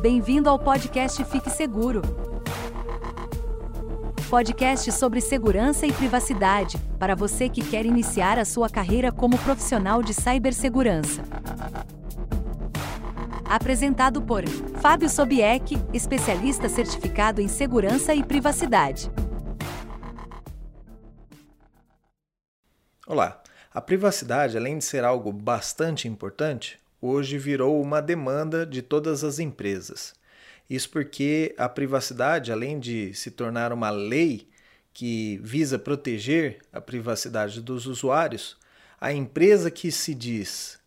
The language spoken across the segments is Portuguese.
Bem-vindo ao podcast Fique Seguro. Podcast sobre segurança e privacidade, para você que quer iniciar a sua carreira como profissional de cibersegurança. Apresentado por Fábio Sobieck, especialista certificado em segurança e privacidade. Olá. A privacidade, além de ser algo bastante importante, hoje virou uma demanda de todas as empresas. Isso porque a privacidade, além de se tornar uma lei que visa proteger a privacidade dos usuários, a empresa que se diz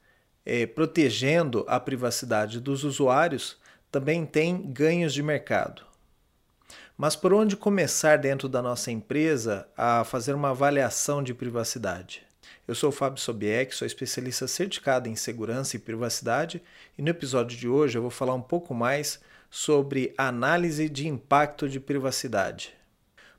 é, protegendo a privacidade dos usuários também tem ganhos de mercado. Mas por onde começar dentro da nossa empresa a fazer uma avaliação de privacidade? Eu sou o Fábio Sobieck, sou especialista certificado em segurança e privacidade, e no episódio de hoje eu vou falar um pouco mais sobre análise de impacto de privacidade.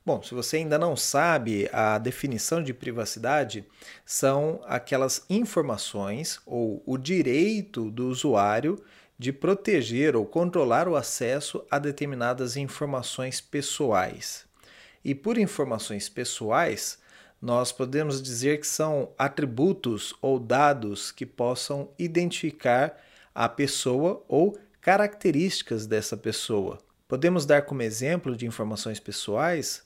Bom, se você ainda não sabe, a definição de privacidade são aquelas informações ou o direito do usuário de proteger ou controlar o acesso a determinadas informações pessoais. E por informações pessoais, nós podemos dizer que são atributos ou dados que possam identificar a pessoa ou características dessa pessoa. Podemos dar como exemplo de informações pessoais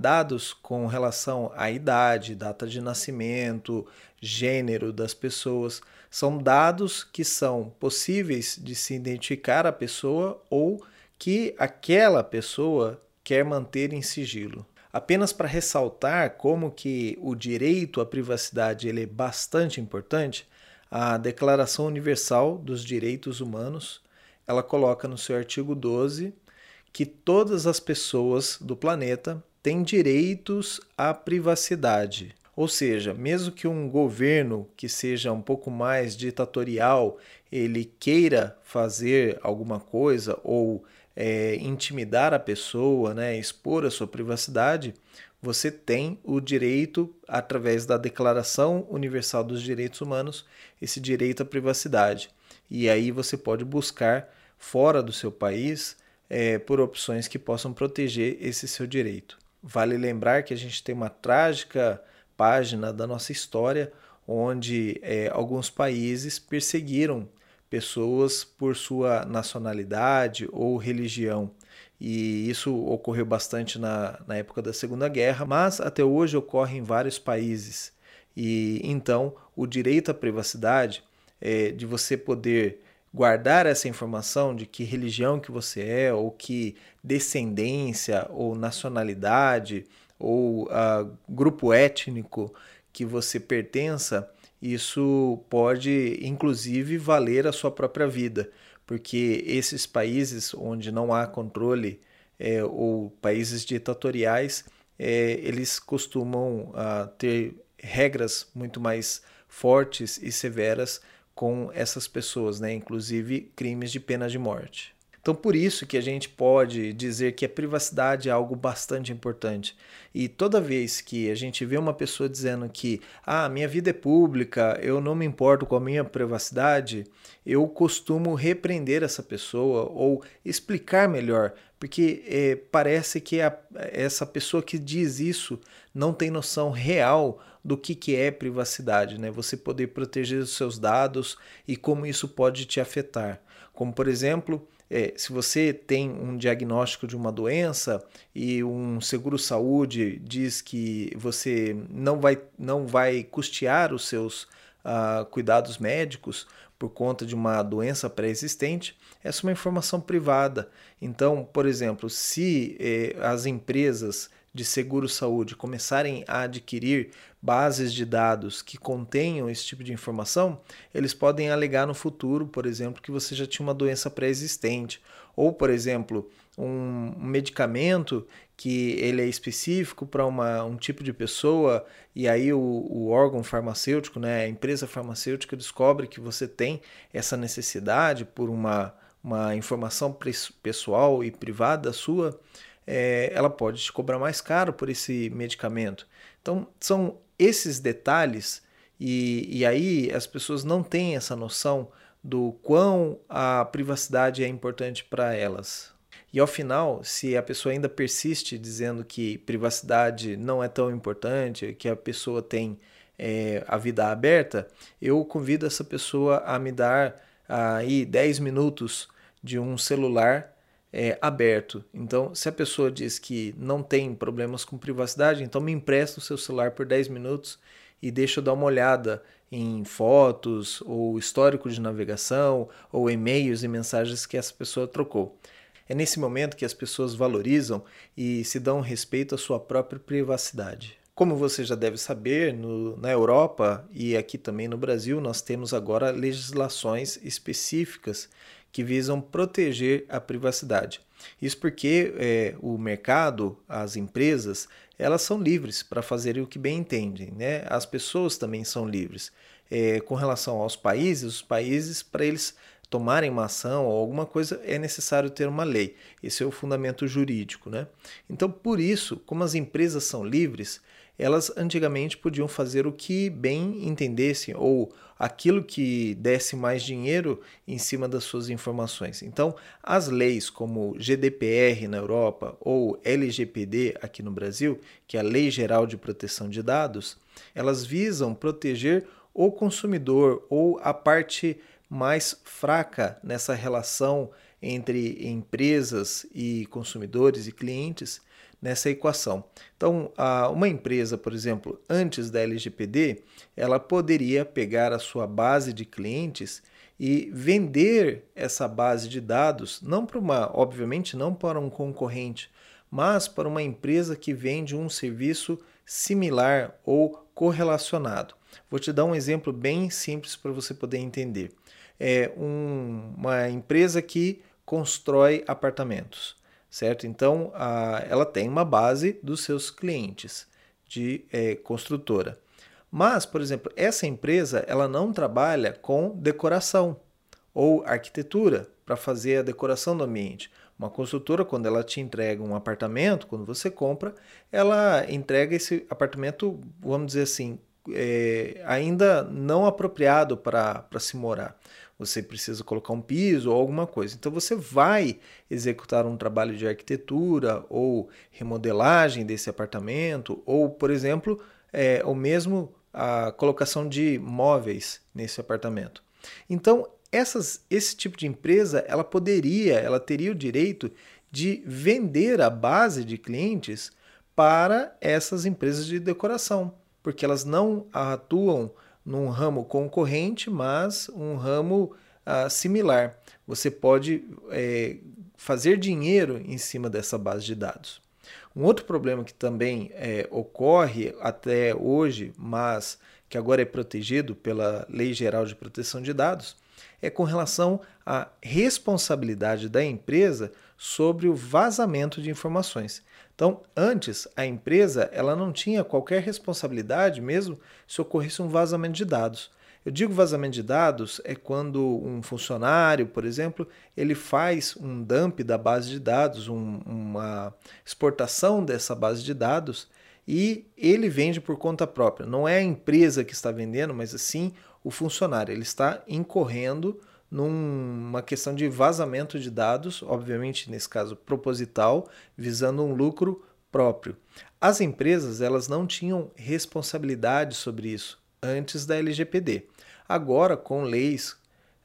dados com relação à idade, data de nascimento, gênero das pessoas. São dados que são possíveis de se identificar a pessoa ou que aquela pessoa quer manter em sigilo. Apenas para ressaltar como que o direito à privacidade ele é bastante importante, a Declaração Universal dos Direitos Humanos, ela coloca no seu artigo 12 que todas as pessoas do planeta têm direitos à privacidade. Ou seja, mesmo que um governo que seja um pouco mais ditatorial, ele queira fazer alguma coisa ou é, intimidar a pessoa, né, expor a sua privacidade, você tem o direito, através da Declaração Universal dos Direitos Humanos, esse direito à privacidade. E aí você pode buscar fora do seu país é, por opções que possam proteger esse seu direito. Vale lembrar que a gente tem uma trágica página da nossa história onde é, alguns países perseguiram pessoas por sua nacionalidade ou religião. E isso ocorreu bastante na, na época da Segunda Guerra, mas até hoje ocorre em vários países. E então o direito à privacidade é de você poder guardar essa informação de que religião que você é, ou que descendência, ou nacionalidade, ou uh, grupo étnico que você pertença, isso pode inclusive valer a sua própria vida, porque esses países onde não há controle é, ou países ditatoriais, é, eles costumam uh, ter regras muito mais fortes e severas com essas pessoas, né? inclusive crimes de pena de morte. Então, por isso que a gente pode dizer que a privacidade é algo bastante importante. E toda vez que a gente vê uma pessoa dizendo que ah, minha vida é pública, eu não me importo com a minha privacidade, eu costumo repreender essa pessoa ou explicar melhor, porque é, parece que a, essa pessoa que diz isso não tem noção real do que, que é privacidade, né? Você poder proteger os seus dados e como isso pode te afetar. Como, por exemplo, é, se você tem um diagnóstico de uma doença e um seguro-saúde diz que você não vai, não vai custear os seus uh, cuidados médicos por conta de uma doença pré-existente, essa é uma informação privada. Então, por exemplo, se eh, as empresas de seguro-saúde começarem a adquirir bases de dados que contenham esse tipo de informação, eles podem alegar no futuro, por exemplo, que você já tinha uma doença pré-existente, ou, por exemplo, um medicamento que ele é específico para um tipo de pessoa e aí o, o, órgão farmacêutico, né, a empresa farmacêutica descobre que você tem essa necessidade por uma, uma informação pessoal e privada sua, é, ela pode te cobrar mais caro por esse medicamento. Então, são esses detalhes, e, e aí as pessoas não têm essa noção do quão a privacidade é importante para elas. E ao final, se a pessoa ainda persiste dizendo que privacidade não é tão importante, que a pessoa tem é, a vida aberta, eu convido essa pessoa a me dar aí 10 minutos de um celular é, aberto. Então, se a pessoa diz que não tem problemas com privacidade, então me empresta o seu celular por 10 minutos e deixa eu dar uma olhada em fotos ou histórico de navegação ou e-mails e mensagens que essa pessoa trocou. É nesse momento que as pessoas valorizam e se dão respeito à sua própria privacidade. Como você já deve saber, no, na Europa e aqui também no Brasil, nós temos agora legislações específicas que visam proteger a privacidade. Isso porque é, o mercado, as empresas, elas são livres para fazerem o que bem entendem. Né? As pessoas também são livres. É, com relação aos países, os países, para eles tomarem uma ação ou alguma coisa, é necessário ter uma lei. Esse é o fundamento jurídico. Né? Então, por isso, como as empresas são livres, elas antigamente podiam fazer o que bem entendessem ou aquilo que desse mais dinheiro em cima das suas informações. Então, as leis como GDPR na Europa ou LGPD aqui no Brasil, que é a Lei Geral de Proteção de Dados, elas visam proteger o consumidor ou a parte mais fraca nessa relação entre empresas e consumidores e clientes nessa equação. Então, uma empresa, por exemplo, antes da LGPD, ela poderia pegar a sua base de clientes e vender essa base de dados, não para uma, obviamente não para um concorrente, mas para uma empresa que vende um serviço similar ou correlacionado. Vou te dar um exemplo bem simples para você poder entender. É um, uma empresa que constrói apartamentos certo? Então, a, ela tem uma base dos seus clientes de é, construtora. Mas, por exemplo, essa empresa ela não trabalha com decoração ou arquitetura para fazer a decoração do ambiente. Uma construtora, quando ela te entrega um apartamento, quando você compra, ela entrega esse apartamento, vamos dizer assim, é, ainda não apropriado para se morar você precisa colocar um piso ou alguma coisa. Então você vai executar um trabalho de arquitetura ou remodelagem desse apartamento, ou, por exemplo, é, ou mesmo a colocação de móveis nesse apartamento. Então, essas, esse tipo de empresa, ela poderia, ela teria o direito de vender a base de clientes para essas empresas de decoração, porque elas não atuam num ramo concorrente, mas um ramo ah, similar. Você pode é, fazer dinheiro em cima dessa base de dados. Um outro problema que também é, ocorre até hoje, mas que agora é protegido pela Lei Geral de Proteção de Dados, é com relação à responsabilidade da empresa sobre o vazamento de informações. Então, antes, a empresa ela não tinha qualquer responsabilidade, mesmo se ocorresse um vazamento de dados. Eu digo vazamento de dados é quando um funcionário, por exemplo, ele faz um dump da base de dados, um, uma exportação dessa base de dados e ele vende por conta própria. Não é a empresa que está vendendo, mas sim o funcionário. Ele está incorrendo numa questão de vazamento de dados, obviamente nesse caso proposital, visando um lucro próprio. As empresas elas não tinham responsabilidade sobre isso antes da LGPD. Agora, com leis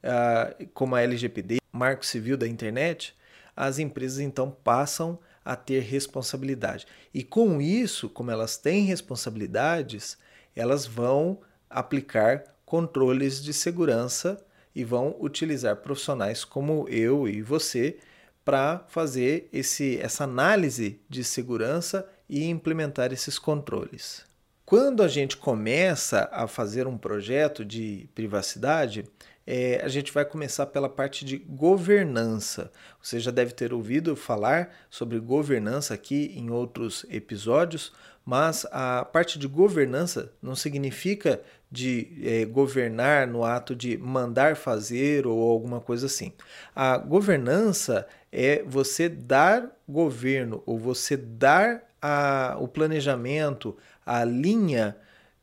uh, como a LGPD, Marco Civil da Internet, as empresas então passam a ter responsabilidade. E com isso, como elas têm responsabilidades, elas vão aplicar controles de segurança e vão utilizar profissionais como eu e você para fazer esse, essa análise de segurança e implementar esses controles. Quando a gente começa a fazer um projeto de privacidade, é, a gente vai começar pela parte de governança. Você já deve ter ouvido falar sobre governança aqui em outros episódios, mas a parte de governança não significa de é, governar no ato de mandar fazer ou alguma coisa assim. A governança é você dar governo ou você dar a, o planejamento, a linha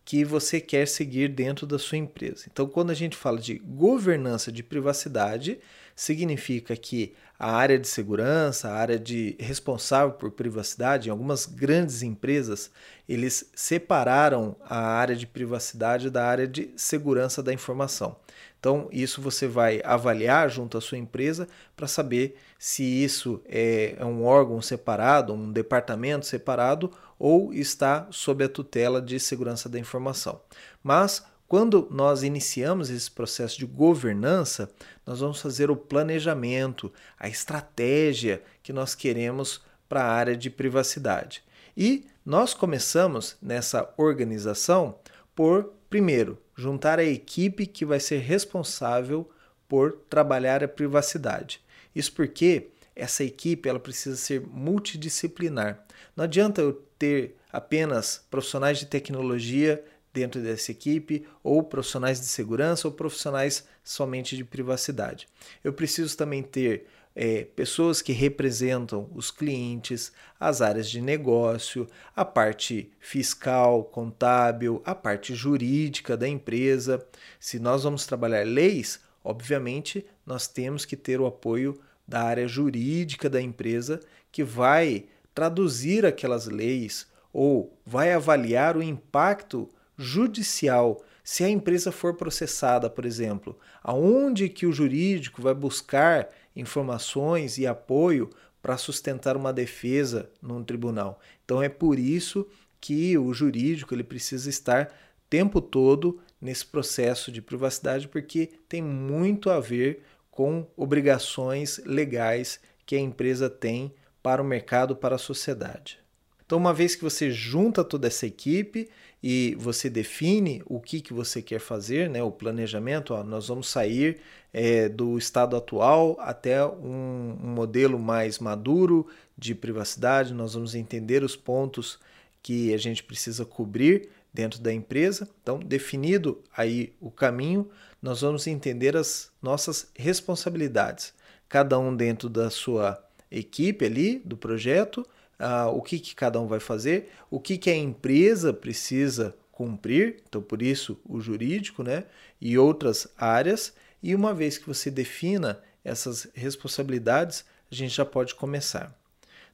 que você quer seguir dentro da sua empresa. Então, quando a gente fala de governança de privacidade, significa que a área de segurança, a área de responsável por privacidade, em algumas grandes empresas, eles separaram a área de privacidade da área de segurança da informação. Então, isso você vai avaliar junto à sua empresa para saber se isso é, um órgão separado, um departamento separado ou está sob a tutela de segurança da informação. Mas quando nós iniciamos esse processo de governança, nós vamos fazer o planejamento, a estratégia que nós queremos para a área de privacidade. E nós começamos nessa organização por, primeiro, juntar a equipe que vai ser responsável por trabalhar a privacidade. Isso porque essa equipe ela precisa ser multidisciplinar. Não adianta eu ter apenas profissionais de tecnologia dentro dessa equipe, ou profissionais de segurança, ou profissionais somente de privacidade. Eu preciso também ter é, pessoas que representam os clientes, as áreas de negócio, a parte fiscal, contábil, a parte jurídica da empresa. Se nós vamos trabalhar leis, obviamente nós temos que ter o apoio da área jurídica da empresa que vai traduzir aquelas leis ou vai avaliar o impacto judicial. Se a empresa for processada, por exemplo, aonde que o jurídico vai buscar informações e apoio para sustentar uma defesa num tribunal? Então é por isso que o jurídico ele precisa estar tempo todo nesse processo de privacidade porque tem muito a ver com obrigações legais que a empresa tem para o mercado, para a sociedade. Então, uma vez que você junta toda essa equipe e você define o que, que você quer fazer, né, o planejamento, ó, nós vamos sair é, do estado atual até um, um modelo mais maduro de privacidade, nós vamos entender os pontos que a gente precisa cobrir dentro da empresa. Então, definido aí o caminho, nós vamos entender as nossas responsabilidades, cada um dentro da sua equipe ali do projeto ah, o que, que cada um vai fazer, o que, que a empresa precisa cumprir, então por isso o jurídico, né, e outras áreas. E uma vez que você defina essas responsabilidades, a gente já pode começar.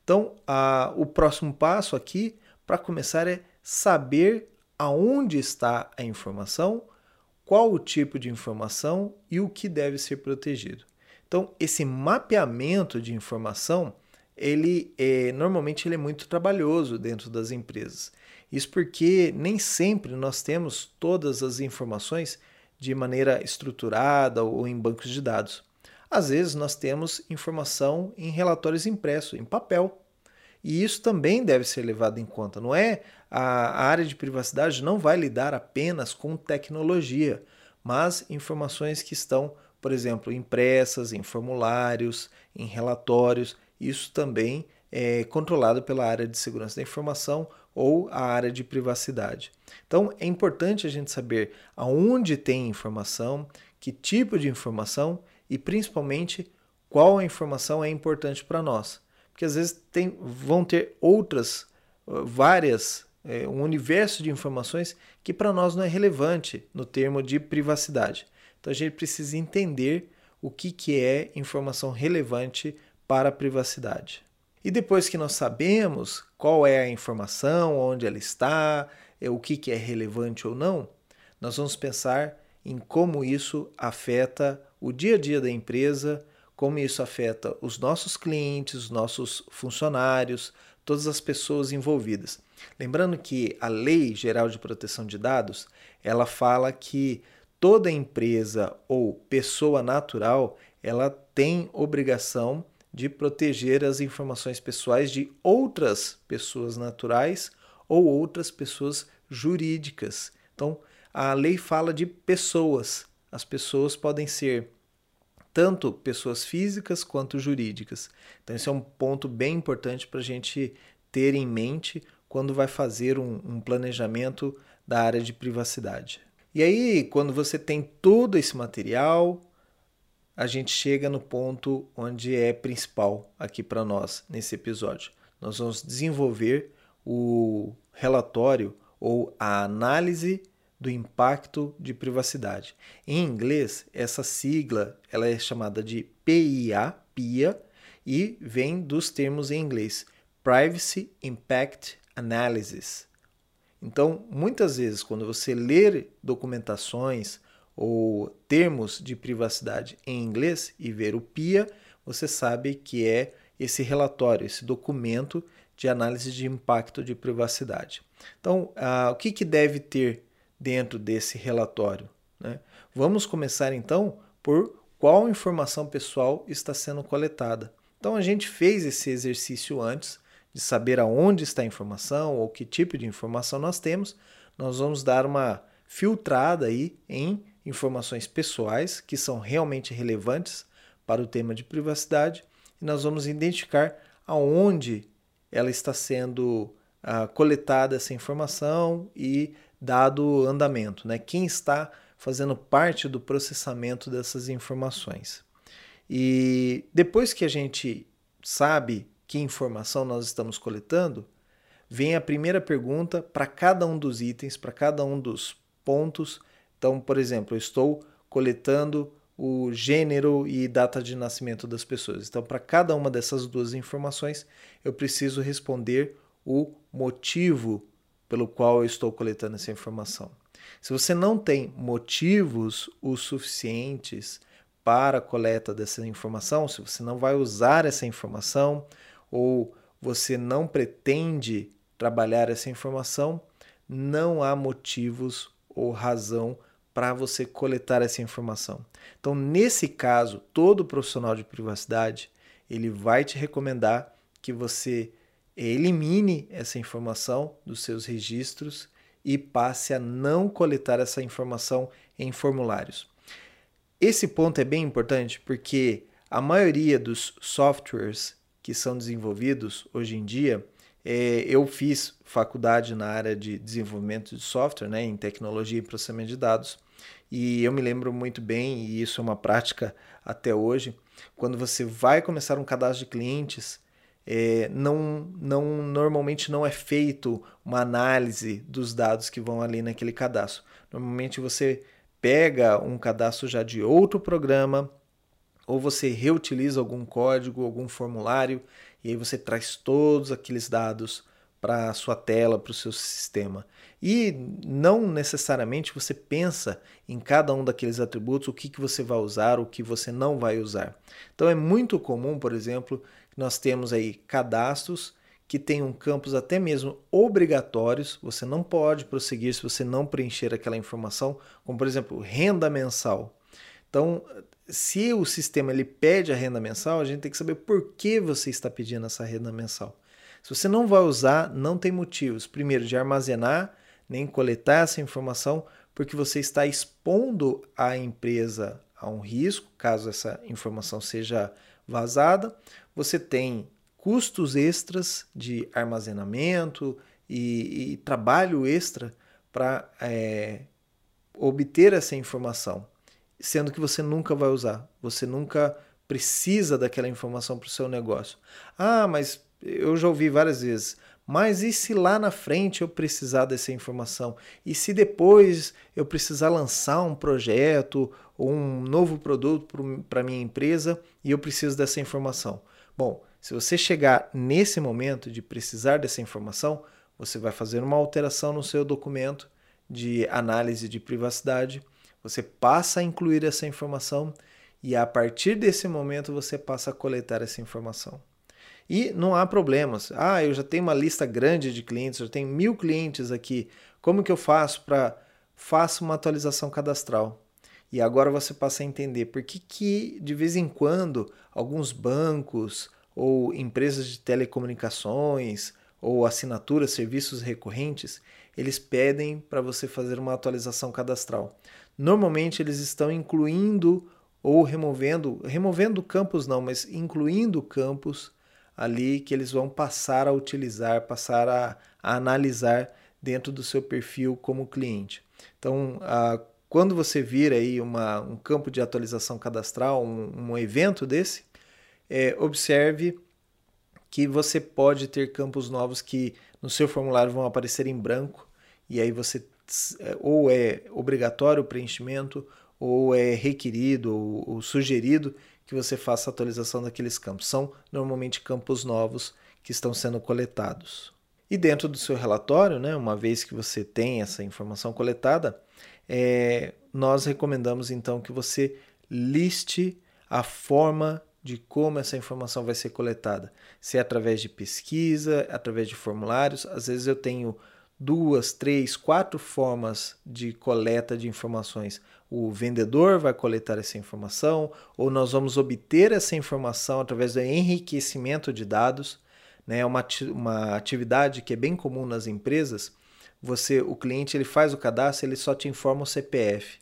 Então, a, o próximo passo aqui para começar é saber aonde está a informação, qual o tipo de informação e o que deve ser protegido. Então, esse mapeamento de informação ele é, normalmente ele é muito trabalhoso dentro das empresas. Isso porque nem sempre nós temos todas as informações de maneira estruturada ou em bancos de dados. Às vezes nós temos informação em relatórios impressos, em papel. E isso também deve ser levado em conta. Não é a, área de privacidade não vai lidar apenas com tecnologia, mas informações que estão, por exemplo, impressas em formulários, em relatórios isso também é controlado pela área de segurança da informação ou a área de privacidade. Então é importante a gente saber aonde tem informação, que tipo de informação e principalmente qual informação é importante para nós. Porque às vezes tem, vão ter outras, várias, é, um universo de informações que para nós não é relevante no termo de privacidade. Então a gente precisa entender o que, que é informação relevante para a privacidade. E depois que nós sabemos qual é a informação, onde ela está, é, o que é relevante ou não, nós vamos pensar em como isso afeta o dia a dia da empresa, como isso afeta os nossos clientes, os nossos funcionários, todas as pessoas envolvidas. Lembrando que a Lei Geral de Proteção de Dados, ela fala que toda empresa ou pessoa natural, ela tem obrigação de proteger as informações pessoais de outras pessoas naturais ou outras pessoas jurídicas. Então, a lei fala de pessoas. As pessoas podem ser tanto pessoas físicas quanto jurídicas. Então, esse é um ponto bem importante para a gente ter em mente quando vai fazer um, um planejamento da área de privacidade. E aí, quando você tem todo esse material, a gente chega no ponto onde é principal aqui para nós nesse episódio. Nós vamos desenvolver o relatório ou a análise do impacto de privacidade. Em inglês, essa sigla ela é chamada de PIA, PIA, e vem dos termos em inglês Privacy Impact Analysis. Então, muitas vezes, quando você ler documentações ou termos de privacidade em inglês e ver o PIA, você sabe que é esse relatório, esse documento de análise de impacto de privacidade. Então, ah, o que, que deve ter dentro desse relatório? Né? Vamos começar então por qual informação pessoal está sendo coletada. Então, a gente fez esse exercício antes de saber aonde está a informação ou que tipo de informação nós temos. Nós vamos dar uma filtrada aí em informações pessoais que são realmente relevantes para o tema de privacidade e nós vamos identificar aonde ela está sendo uh, coletada essa informação e dado andamento, né? Quem está fazendo parte do processamento dessas informações. E depois que a gente sabe que informação nós estamos coletando, vem a primeira pergunta para cada um dos itens, para cada um dos pontos. Então, por exemplo, eu estou coletando o gênero e data de nascimento das pessoas. Então, para cada uma dessas duas informações, eu preciso responder o motivo pelo qual eu estou coletando essa informação. Se você não tem motivos o suficientes para a coleta dessa informação, se você não vai usar essa informação ou você não pretende trabalhar essa informação, não há motivos ou razão para você coletar essa informação. Então, nesse caso, todo profissional de privacidade, ele vai te recomendar que você elimine essa informação dos seus registros e passe a não coletar essa informação em formulários. Esse ponto é bem importante porque a maioria dos softwares que são desenvolvidos hoje em dia, é, eu fiz faculdade na área de desenvolvimento de software, né, em tecnologia e processamento de dados, e eu me lembro muito bem, e isso é uma prática até hoje, quando você vai começar um cadastro de clientes, é, não, não normalmente não é feito uma análise dos dados que vão ali naquele cadastro. Normalmente você pega um cadastro já de outro programa, ou você reutiliza algum código, algum formulário, e aí você traz todos aqueles dados para a sua tela, para o seu sistema. E não necessariamente você pensa em cada um daqueles atributos o que, que você vai usar, o que você não vai usar. Então é muito comum, por exemplo, nós temos aí cadastros que tenham campos até mesmo obrigatórios, você não pode prosseguir se você não preencher aquela informação, como por exemplo, renda mensal. Então, se o sistema ele pede a renda mensal, a gente tem que saber por que você está pedindo essa renda mensal. Se você não vai usar, não tem motivos. Primeiro, de armazenar, nem coletar essa informação, porque você está expondo a empresa a um risco, caso essa informação seja vazada. Você tem custos extras de armazenamento e, e trabalho extra para é, obter essa informação, sendo que você nunca vai usar, você nunca precisa daquela informação para o seu negócio. Ah, mas eu já ouvi várias vezes. Mas e se lá na frente eu precisar dessa informação? E se depois eu precisar lançar um projeto ou um novo produto para minha empresa e eu preciso dessa informação? Bom, se você chegar nesse momento de precisar dessa informação, você vai fazer uma alteração no seu documento de análise de privacidade, você passa a incluir essa informação e a partir desse momento você passa a coletar essa informação. E não há problemas. Ah, eu já tenho uma lista grande de clientes, eu tenho mil clientes aqui. Como que eu faço para faço uma atualização cadastral? E agora você passa a entender por que, que de vez em quando alguns bancos ou empresas de telecomunicações ou assinaturas, serviços recorrentes, eles pedem para você fazer uma atualização cadastral. Normalmente eles estão incluindo ou removendo, removendo campos não, mas incluindo campos ali que eles vão passar a utilizar, passar a, a analisar dentro do seu perfil como cliente. Então, a, quando você vir aí uma, um campo de atualização cadastral, um, um evento desse, é, observe que você pode ter campos novos que no seu formulário vão aparecer em branco e aí você ou é obrigatório o preenchimento ou é requerido ou, ou sugerido que você faça a atualização daqueles campos. São normalmente campos novos que estão sendo coletados. E dentro do seu relatório, né, uma vez que você tem essa informação coletada, é, nós recomendamos então que você liste a forma de como essa informação vai ser coletada. Se é através de pesquisa, através de formulários, às vezes eu tenho duas, três, quatro formas de coleta de informações. O vendedor vai coletar essa informação, ou nós vamos obter essa informação através do enriquecimento de dados. Né? É uma, uma atividade que é bem comum nas empresas. Você, o cliente, ele faz o cadastro, ele só te informa o CPF.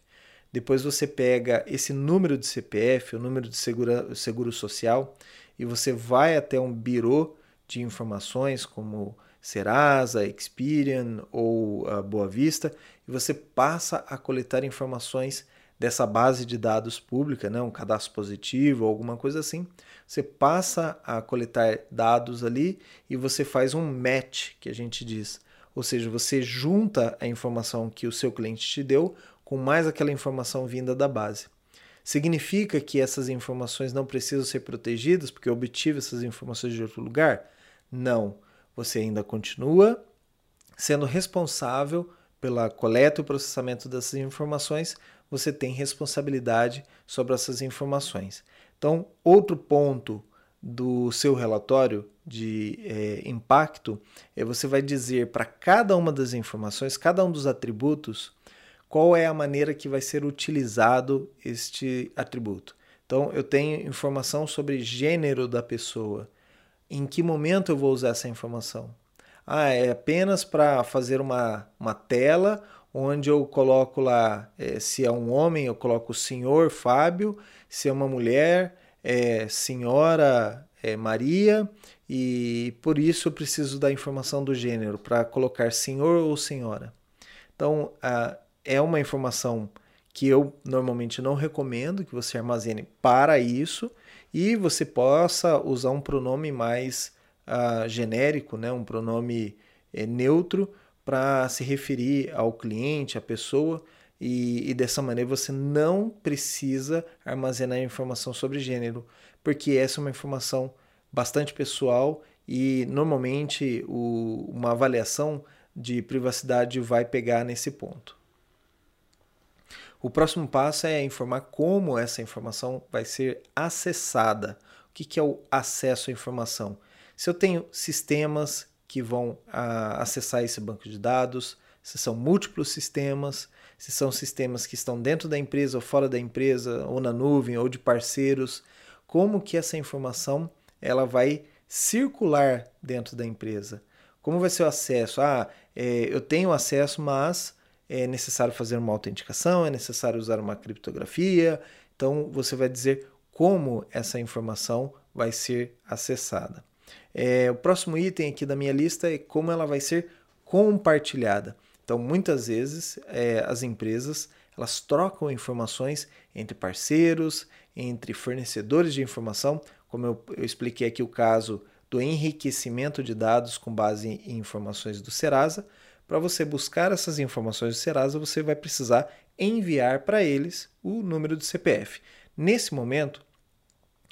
Depois você pega esse número de CPF, o número de segura, seguro social, e você vai até um birô de informações como Serasa, Experian ou uh, Boa Vista, e você passa a coletar informações dessa base de dados pública, né, um cadastro positivo ou alguma coisa assim. Você passa a coletar dados ali e você faz um match, que a gente diz. Ou seja, você junta a informação que o seu cliente te deu com mais aquela informação vinda da base. Significa que essas informações não precisam ser protegidas porque eu obtive essas informações de outro lugar? Não você ainda continua sendo responsável pela coleta e processamento dessas informações, você tem responsabilidade sobre essas informações. Então, outro ponto do seu relatório de é, impacto é você vai dizer para cada uma das informações, cada um dos atributos, qual é a maneira que vai ser utilizado este atributo. Então, eu tenho informação sobre gênero da pessoa, em que momento eu vou usar essa informação? Ah, é apenas para fazer uma, uma tela onde eu coloco lá, é, se é um homem, eu coloco senhor Fábio, se é uma mulher, é senhora é, Maria, e por isso eu preciso da informação do gênero, para colocar senhor ou senhora. Então, ah, é uma informação que eu normalmente não recomendo que você armazene para isso, e você possa usar um pronome mais uh, genérico, né? um pronome é, neutro para se referir ao cliente, à pessoa, e, e, dessa maneira você não precisa armazenar informação sobre gênero, porque essa é uma informação bastante pessoal e normalmente o, uma avaliação de privacidade vai pegar nesse ponto. O próximo passo é informar como essa informação vai ser acessada. O que, é o acesso à informação? Se eu tenho sistemas que vão a, acessar esse banco de dados, se são múltiplos sistemas, se são sistemas que estão dentro da empresa ou fora da empresa, ou na nuvem, ou de parceiros, como que essa informação ela vai circular dentro da empresa? Como vai ser o acesso? Ah, é, eu tenho acesso, mas é necessário fazer uma autenticação, é necessário usar uma criptografia. Então você vai dizer como essa informação vai ser acessada. É, o próximo item aqui da minha lista é como ela vai ser compartilhada. Então muitas vezes é, as empresas elas trocam informações entre parceiros, entre fornecedores de informação, como eu, eu expliquei aqui o caso do enriquecimento de dados com base em informações do Serasa, para você buscar essas informações do Serasa, você vai precisar enviar para eles o número do CPF. Nesse momento,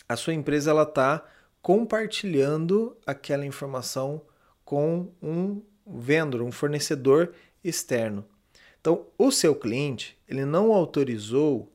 a sua empresa ela está compartilhando aquela informação com um vendedor, um fornecedor externo. Então, o seu cliente ele não autorizou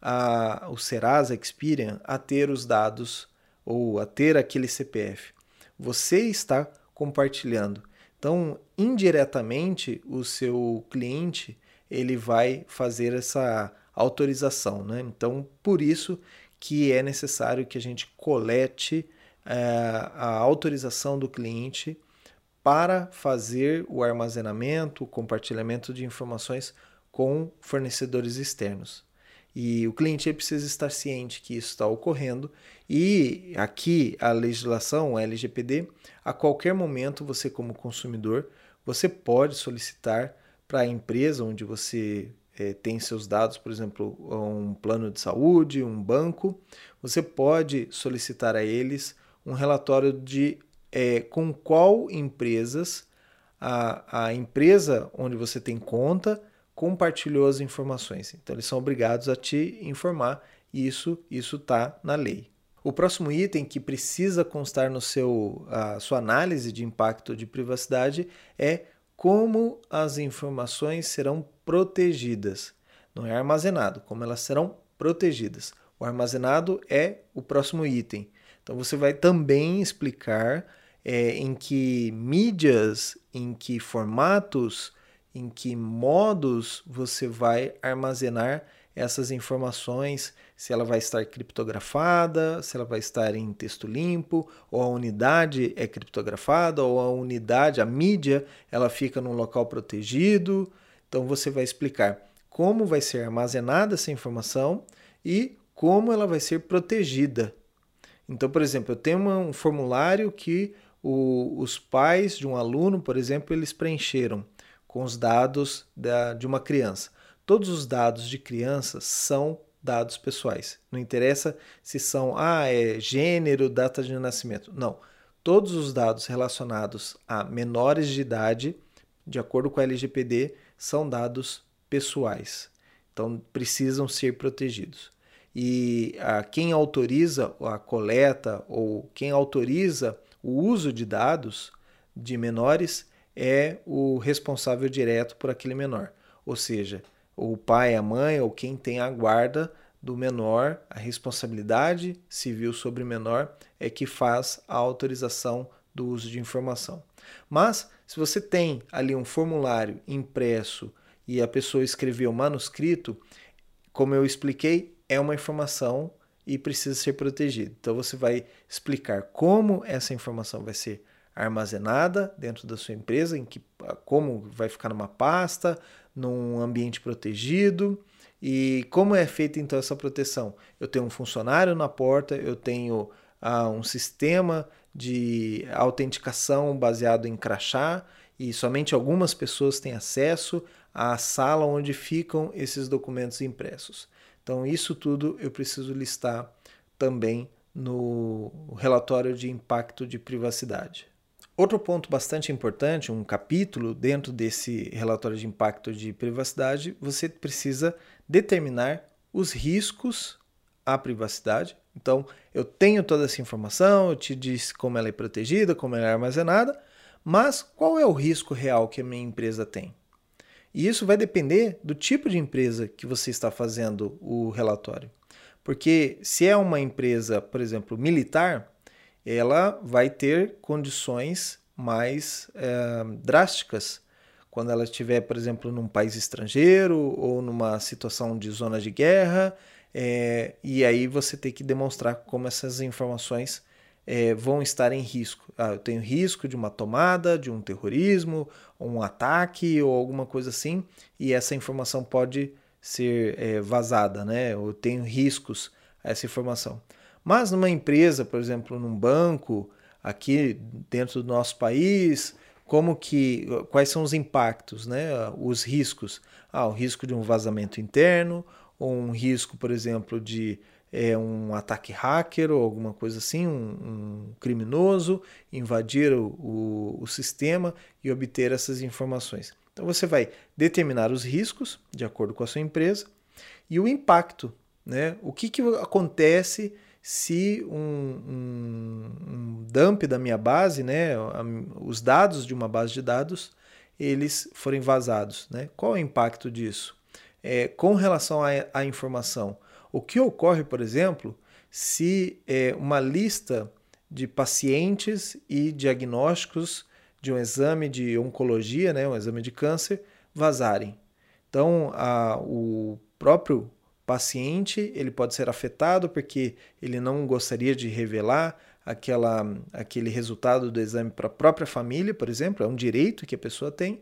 a, o Serasa Experian a ter os dados ou a ter aquele CPF. Você está compartilhando. Então, indiretamente, o seu cliente ele vai fazer essa autorização. Né? Então, por isso que é necessário que a gente colete é, a autorização do cliente para fazer o armazenamento, o compartilhamento de informações com fornecedores externos. E o cliente precisa estar ciente que isso está ocorrendo. E aqui a legislação, LGPD, a qualquer momento você como consumidor, você pode solicitar para a empresa onde você é, tem seus dados, por exemplo, um plano de saúde, um banco, você pode solicitar a eles um relatório de é, com qual empresas a, a empresa onde você tem conta compartilhou as informações. Então eles são obrigados a te informar isso isso está na lei. O próximo item que precisa constar no seu a sua análise de impacto de privacidade é como as informações serão protegidas. Não é armazenado, como elas serão protegidas. O armazenado é o próximo item. Então você vai também explicar é, em que mídias, em que formatos, em que modos você vai armazenar essas informações, se ela vai estar criptografada, se ela vai estar em texto limpo, ou a unidade é criptografada, ou a unidade, a mídia, ela fica num local protegido. Então você vai explicar como vai ser armazenada essa informação e como ela vai ser protegida. Então, por exemplo, eu tenho um formulário que o, os pais de um aluno, por exemplo, eles preencheram com os dados da, de uma criança. Todos os dados de criança são dados pessoais. Não interessa se são ah, é gênero, data de nascimento. Não. Todos os dados relacionados a menores de idade, de acordo com a LGPD, são dados pessoais. Então precisam ser protegidos e a, quem autoriza a coleta ou quem autoriza o uso de dados de menores é o responsável direto por aquele menor, ou seja, o pai, a mãe ou quem tem a guarda do menor, a responsabilidade civil sobre o menor é que faz a autorização do uso de informação. Mas se você tem ali um formulário impresso e a pessoa escreveu manuscrito, como eu expliquei, é uma informação e precisa ser protegida. Então você vai explicar como essa informação vai ser armazenada dentro da sua empresa, em que como vai ficar numa pasta, num ambiente protegido e como é feita então essa proteção. Eu tenho um funcionário na porta, eu tenho ah, um sistema de autenticação baseado em crachá e somente algumas pessoas têm acesso à sala onde ficam esses documentos impressos. Então, isso tudo eu preciso listar também no relatório de impacto de privacidade. Outro ponto bastante importante, um capítulo dentro desse relatório de impacto de privacidade, você precisa determinar os riscos à privacidade. Então, eu tenho toda essa informação, eu te disse como ela é protegida, como ela é armazenada, mas qual é o risco real que a minha empresa tem? E isso vai depender do tipo de empresa que você está fazendo o relatório. Porque se é uma empresa, por exemplo, militar, ela vai ter condições mais é, drásticas quando ela estiver, por exemplo, num país estrangeiro ou numa situação de zona de guerra, é, e aí você tem que demonstrar como essas informações é, vão estar em risco. Ah, eu tenho risco de uma tomada, de um terrorismo, um ataque ou alguma coisa assim, e essa informação pode ser é, vazada, né? Eu tenho riscos a essa informação. Mas numa empresa, por exemplo, num banco, aqui dentro do nosso país, como que quais são os impactos, né? Os riscos. Ah, o risco de um vazamento interno, ou um risco, por exemplo, de é, um ataque hacker ou alguma coisa assim, um, um criminoso invadir o, o, o sistema e obter essas informações. Então você vai determinar os riscos de acordo com a sua empresa e o impacto, né? O que, que acontece se um, um, um, dump da minha base, né, os dados de uma base de dados, eles forem vazados, né? Qual é o impacto disso? É, com relação à informação, o que ocorre, por exemplo, se é, uma lista de pacientes e diagnósticos de um exame de oncologia, né, um exame de câncer, vazarem. Então, a, o próprio paciente ele pode ser afetado porque ele não gostaria de revelar aquela, aquele resultado do exame para a própria família, por exemplo, é um direito que a pessoa tem.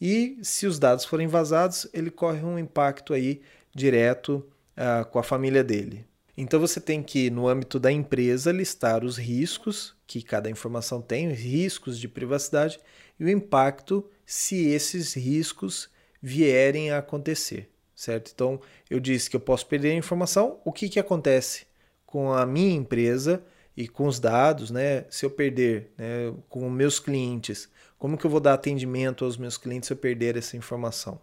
E se os dados forem vazados, ele corre um impacto aí direto uh, com a família dele. Então você tem que, no âmbito da empresa, listar os riscos que cada informação tem, os riscos de privacidade e o impacto se esses riscos vierem a acontecer, certo? Então eu disse que eu posso perder a informação. O que, que acontece com a minha empresa e com os dados, né? Se eu perder, né, com meus clientes, como que eu vou dar atendimento aos meus clientes se eu perder essa informação?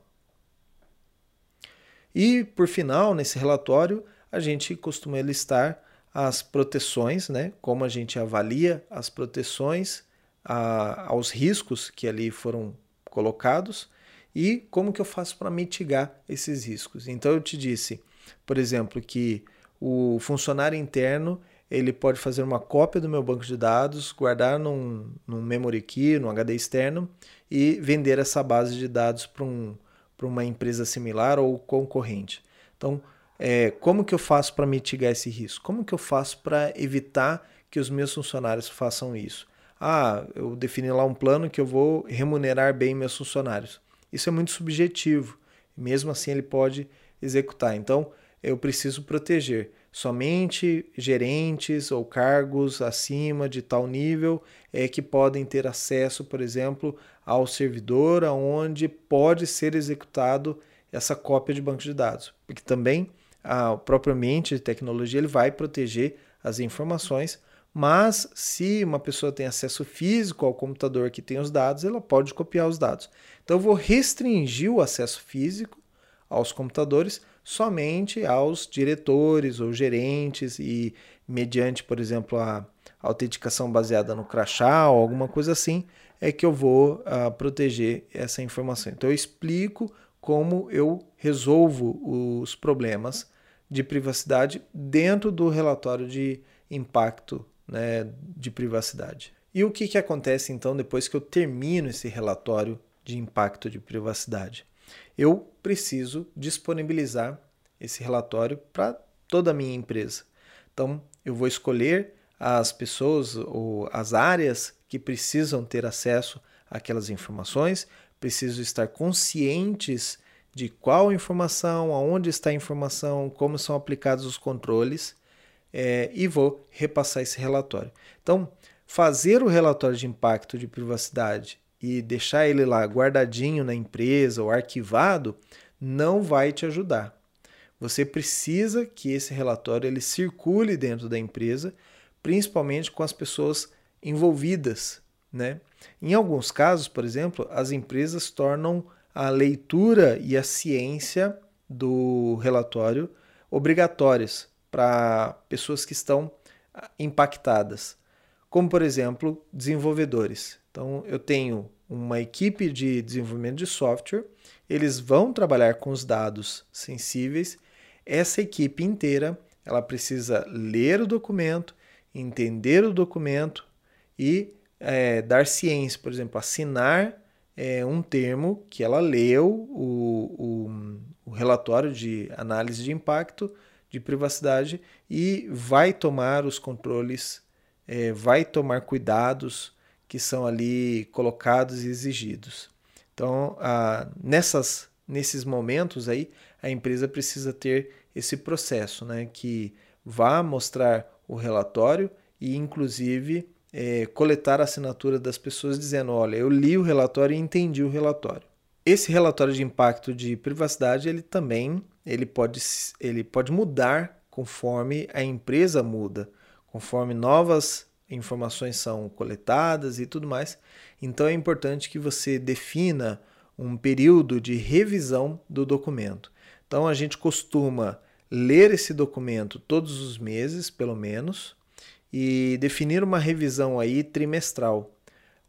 E por final, nesse relatório, a gente costuma listar as proteções, né? Como a gente avalia as proteções a, aos riscos que ali foram colocados e como que eu faço para mitigar esses riscos. Então eu te disse, por exemplo, que o funcionário interno ele pode fazer uma cópia do meu banco de dados, guardar num, num memory key, num HD externo e vender essa base de dados para um, uma empresa similar ou concorrente. Então, é, como que eu faço para mitigar esse risco? Como que eu faço para evitar que os meus funcionários façam isso? Ah, eu defini lá um plano que eu vou remunerar bem meus funcionários. Isso é muito subjetivo. Mesmo assim, ele pode executar. Então, eu preciso proteger somente gerentes ou cargos acima de tal nível é que podem ter acesso, por exemplo, ao servidor aonde pode ser executado essa cópia de banco de dados, porque também a próprio ambiente de tecnologia ele vai proteger as informações, mas se uma pessoa tem acesso físico ao computador que tem os dados, ela pode copiar os dados. Então eu vou restringir o acesso físico aos computadores somente aos diretores ou gerentes e mediante, por exemplo, a autenticação baseada no crachá ou alguma coisa assim, é que eu vou uh, proteger essa informação. Então eu explico como eu resolvo os problemas de privacidade dentro do relatório de impacto né, de privacidade. E o que, que acontece então depois que eu termino esse relatório de impacto de privacidade? eu preciso disponibilizar esse relatório para toda a minha empresa. Então, eu vou escolher as pessoas ou as áreas que precisam ter acesso àquelas informações, preciso estar conscientes de qual informação, aonde está a informação, como são aplicados os controles é, e vou repassar esse relatório. Então, fazer o relatório de impacto de privacidade e deixar ele lá guardadinho na empresa ou arquivado não vai te ajudar. Você precisa que esse relatório ele circule dentro da empresa, principalmente com as pessoas envolvidas, né? Em alguns casos, por exemplo, as empresas tornam a leitura e a ciência do relatório obrigatórias para pessoas que estão impactadas, como por exemplo, desenvolvedores. Então, eu tenho uma equipe de desenvolvimento de software, eles vão trabalhar com os dados sensíveis. Essa equipe inteira, ela precisa ler o documento, entender o documento e é, dar ciência, por exemplo, assinar é, um termo que ela leu o, o, o relatório de análise de impacto de privacidade e vai tomar os controles, é, vai tomar cuidados que são ali colocados e exigidos. Então, ah, nessas, nesses momentos aí, a empresa precisa ter esse processo, né, que vá mostrar o relatório e, inclusive, é, coletar a assinatura das pessoas dizendo, olha, eu li o relatório e entendi o relatório. Esse relatório de impacto de privacidade, ele também ele pode, ele pode mudar conforme a empresa muda, conforme novas informações são coletadas e tudo mais. Então é importante que você defina um período de revisão do documento. Então a gente costuma ler esse documento todos os meses, pelo menos, e definir uma revisão aí trimestral.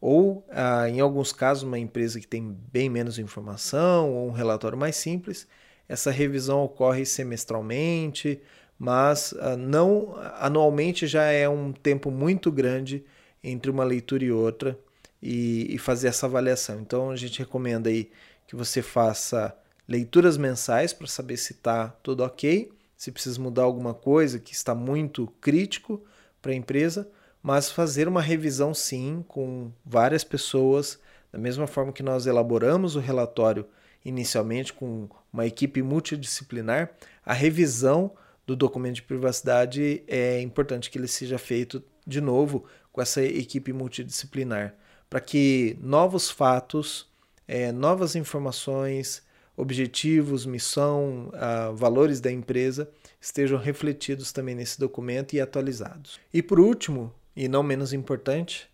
Ou, ah, em alguns casos, uma empresa que tem bem menos informação ou um relatório mais simples, essa revisão ocorre semestralmente mas uh, não anualmente já é um tempo muito grande entre uma leitura e outra e, e fazer essa avaliação. Então a gente recomenda aí que você faça leituras mensais para saber se está tudo ok, se precisa mudar alguma coisa que está muito crítico para a empresa, mas fazer uma revisão sim com várias pessoas, da mesma forma que nós elaboramos o relatório inicialmente com uma equipe multidisciplinar, a revisão do documento de privacidade, é importante que ele seja feito de novo com essa equipe multidisciplinar, para que novos fatos, é, novas informações objetivos, missão, uh, valores da empresa estejam refletidos também nesse documento e atualizados. E por último, e não menos importante,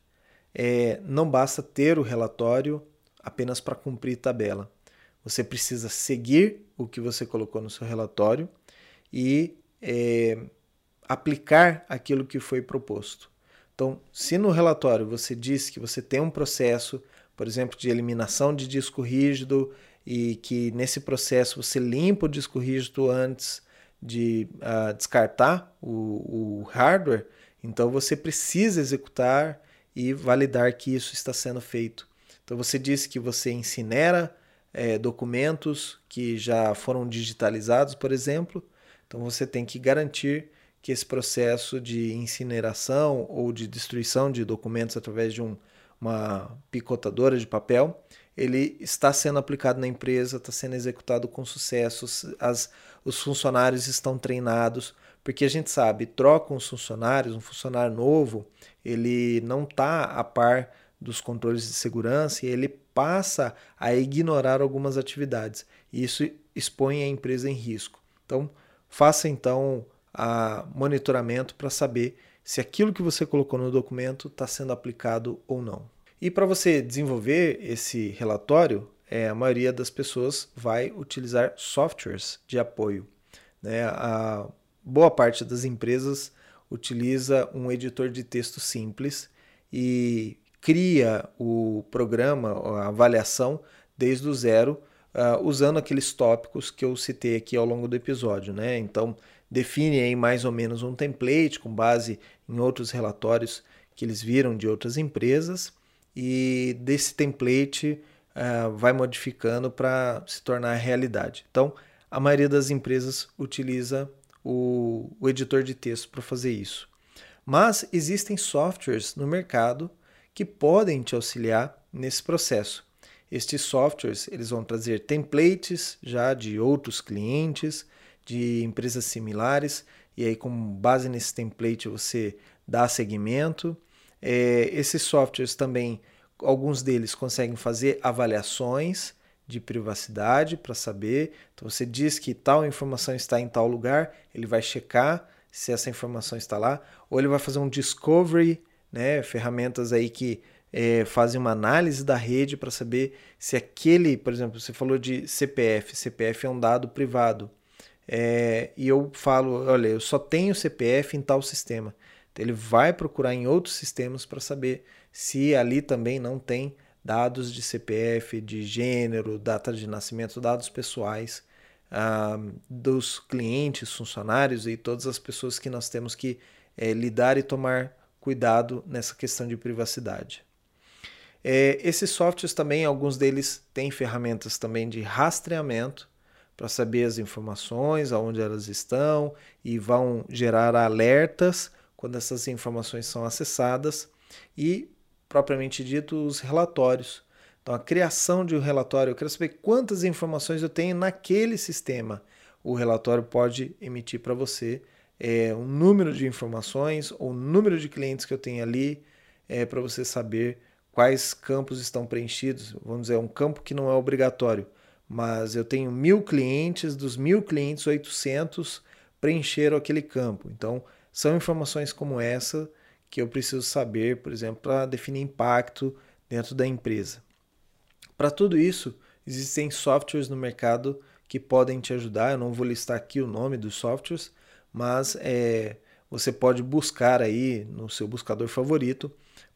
é, não basta ter o relatório apenas para cumprir tabela. Você precisa seguir o que você colocou no seu relatório e é, aplicar aquilo que foi proposto. Então, se no relatório você diz que você tem um processo, por exemplo, de eliminação de disco rígido e que nesse processo você limpa o disco rígido antes de uh, descartar o, o hardware, então você precisa executar e validar que isso está sendo feito. Então você disse que você incinera é, documentos que já foram digitalizados, por exemplo. Então você tem que garantir que esse processo de incineração ou de destruição de documentos através de um, uma picotadora de papel, ele está sendo aplicado na empresa, está sendo executado com sucesso, as, os funcionários estão treinados, porque a gente sabe, trocam os funcionários, um funcionário novo, ele não está a par dos controles de segurança e ele passa a ignorar algumas atividades. E isso expõe a empresa em risco. Então, faça então a monitoramento para saber se aquilo que você colocou no documento está sendo aplicado ou não. E para você desenvolver esse relatório, é, a maioria das pessoas vai utilizar softwares de apoio. Né? A boa parte das empresas utiliza um editor de texto simples e cria o programa, a avaliação, desde o zero, uh, usando aqueles tópicos que eu citei aqui ao longo do episódio. Né? Então, define aí mais ou menos um template com base em outros relatórios que eles viram de outras empresas e desse template uh, vai modificando para se tornar realidade. Então, a maioria das empresas utiliza o, o editor de texto para fazer isso. Mas existem softwares no mercado que podem te auxiliar nesse processo. Estes softwares eles vão trazer templates já de outros clientes, de empresas similares, e aí com base nesse template você dá segmento. É, esses softwares também, alguns deles conseguem fazer avaliações de privacidade para saber. Então você diz que tal informação está em tal lugar, ele vai checar se essa informação está lá, ou ele vai fazer um discovery, né, ferramentas aí que é, fazem uma análise da rede para saber se aquele, por exemplo, você falou de CPF, CPF é um dado privado, é, e eu falo, olha, eu só tenho CPF em tal sistema. Então ele vai procurar em outros sistemas para saber se ali também não tem dados de CPF, de gênero, data de nascimento, dados pessoais ah, dos clientes, funcionários e todas as pessoas que nós temos que é, lidar e tomar cuidado nessa questão de privacidade. É, esses softwares também, alguns deles têm ferramentas também de rastreamento para saber as informações, aonde elas estão e vão gerar alertas quando essas informações são acessadas e propriamente dito, os relatórios. Então, a criação de um relatório, eu quero saber quantas informações eu tenho naquele sistema. O relatório pode emitir para você é, um número de informações ou número de clientes que eu tenho ali, é, para você saber quais campos estão preenchidos. Vamos dizer, um campo que não é obrigatório, mas eu tenho mil clientes, dos mil clientes, 800 preencheram aquele campo. Então, são informações como essa que eu preciso saber, por exemplo, para definir impacto dentro da empresa. Para tudo isso, existem softwares no mercado que podem te ajudar. Eu não vou listar aqui o nome dos softwares, mas é, você pode buscar aí no seu buscador favorito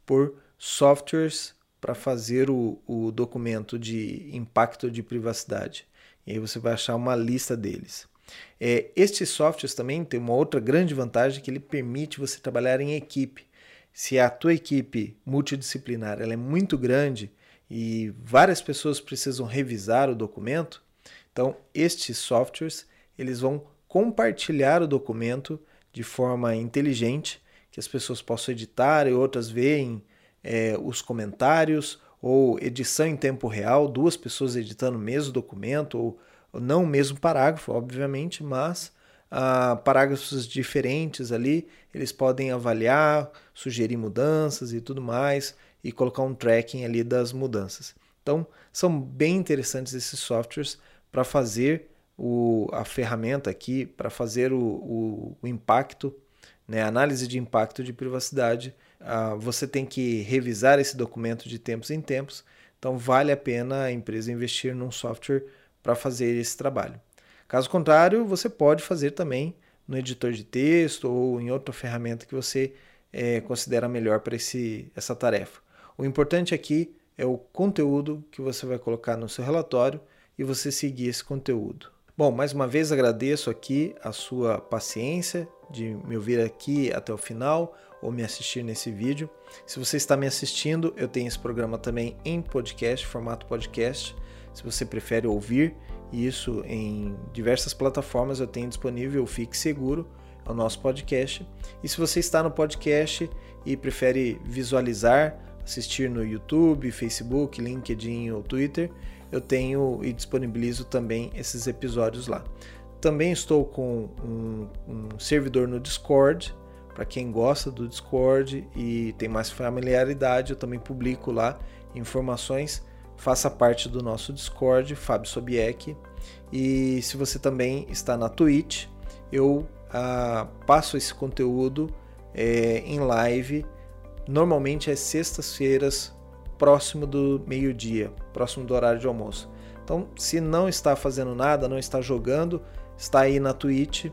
por softwares para fazer o, o documento de impacto de privacidade. E aí você vai achar uma lista deles. É, estes softwares também têm uma outra grande vantagem que ele permite você trabalhar em equipe. Se a tua equipe multidisciplinar ela é muito grande e várias pessoas precisam revisar o documento, então estes softwares eles vão compartilhar o documento de forma inteligente, que as pessoas possam editar e outras veem é, os comentários ou edição em tempo real, duas pessoas editando o mesmo documento ou não o mesmo parágrafo, obviamente, mas ah, parágrafos diferentes ali, eles podem avaliar, sugerir mudanças e tudo mais, e colocar um tracking ali das mudanças. Então, são bem interessantes esses softwares para fazer o, a ferramenta aqui, para fazer o, o, o impacto, né, análise de impacto de privacidade. Ah, você tem que revisar esse documento de tempos em tempos, então vale a pena a empresa investir num software para fazer esse trabalho. Caso contrário, você pode fazer também no editor de texto ou em outra ferramenta que você é, considera melhor para essa tarefa. O importante aqui é o conteúdo que você vai colocar no seu relatório e você seguir esse conteúdo. Bom, mais uma vez agradeço aqui a sua paciência de me ouvir aqui até o final ou me assistir nesse vídeo. Se você está me assistindo, eu tenho esse programa também em podcast, formato podcast. Se você prefere ouvir isso em diversas plataformas, eu tenho disponível o Fique Seguro, é o nosso podcast. E se você está no podcast e prefere visualizar, assistir no YouTube, Facebook, LinkedIn ou Twitter, eu tenho e disponibilizo também esses episódios lá. Também estou com um, um servidor no Discord, para quem gosta do Discord e tem mais familiaridade, eu também publico lá informações. Faça parte do nosso Discord, Fábio Sobieck. E se você também está na Twitch, eu ah, passo esse conteúdo é, em live, normalmente às sextas-feiras, próximo do meio-dia, próximo do horário de almoço. Então, se não está fazendo nada, não está jogando, está aí na Twitch,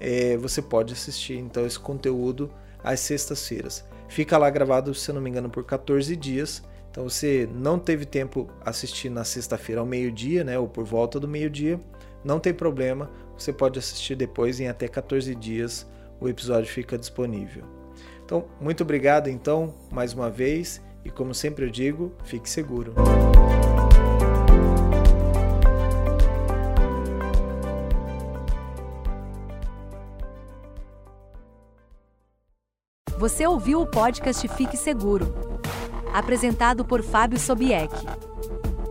é, você pode assistir então esse conteúdo às sextas-feiras. Fica lá gravado, se não me engano, por 14 dias. Então você não teve tempo assistir na sexta-feira ao meio-dia, né, ou por volta do meio-dia, não tem problema, você pode assistir depois em até 14 dias, o episódio fica disponível. Então, muito obrigado então mais uma vez e como sempre eu digo, fique seguro. Você ouviu o podcast Fique Seguro, apresentado por Fábio Sobieck.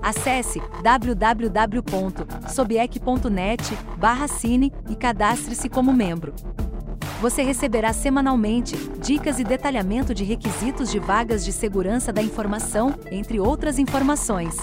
Acesse www.sobieck.net/cine e cadastre-se como membro. Você receberá semanalmente dicas e detalhamento de requisitos de vagas de segurança da informação, entre outras informações.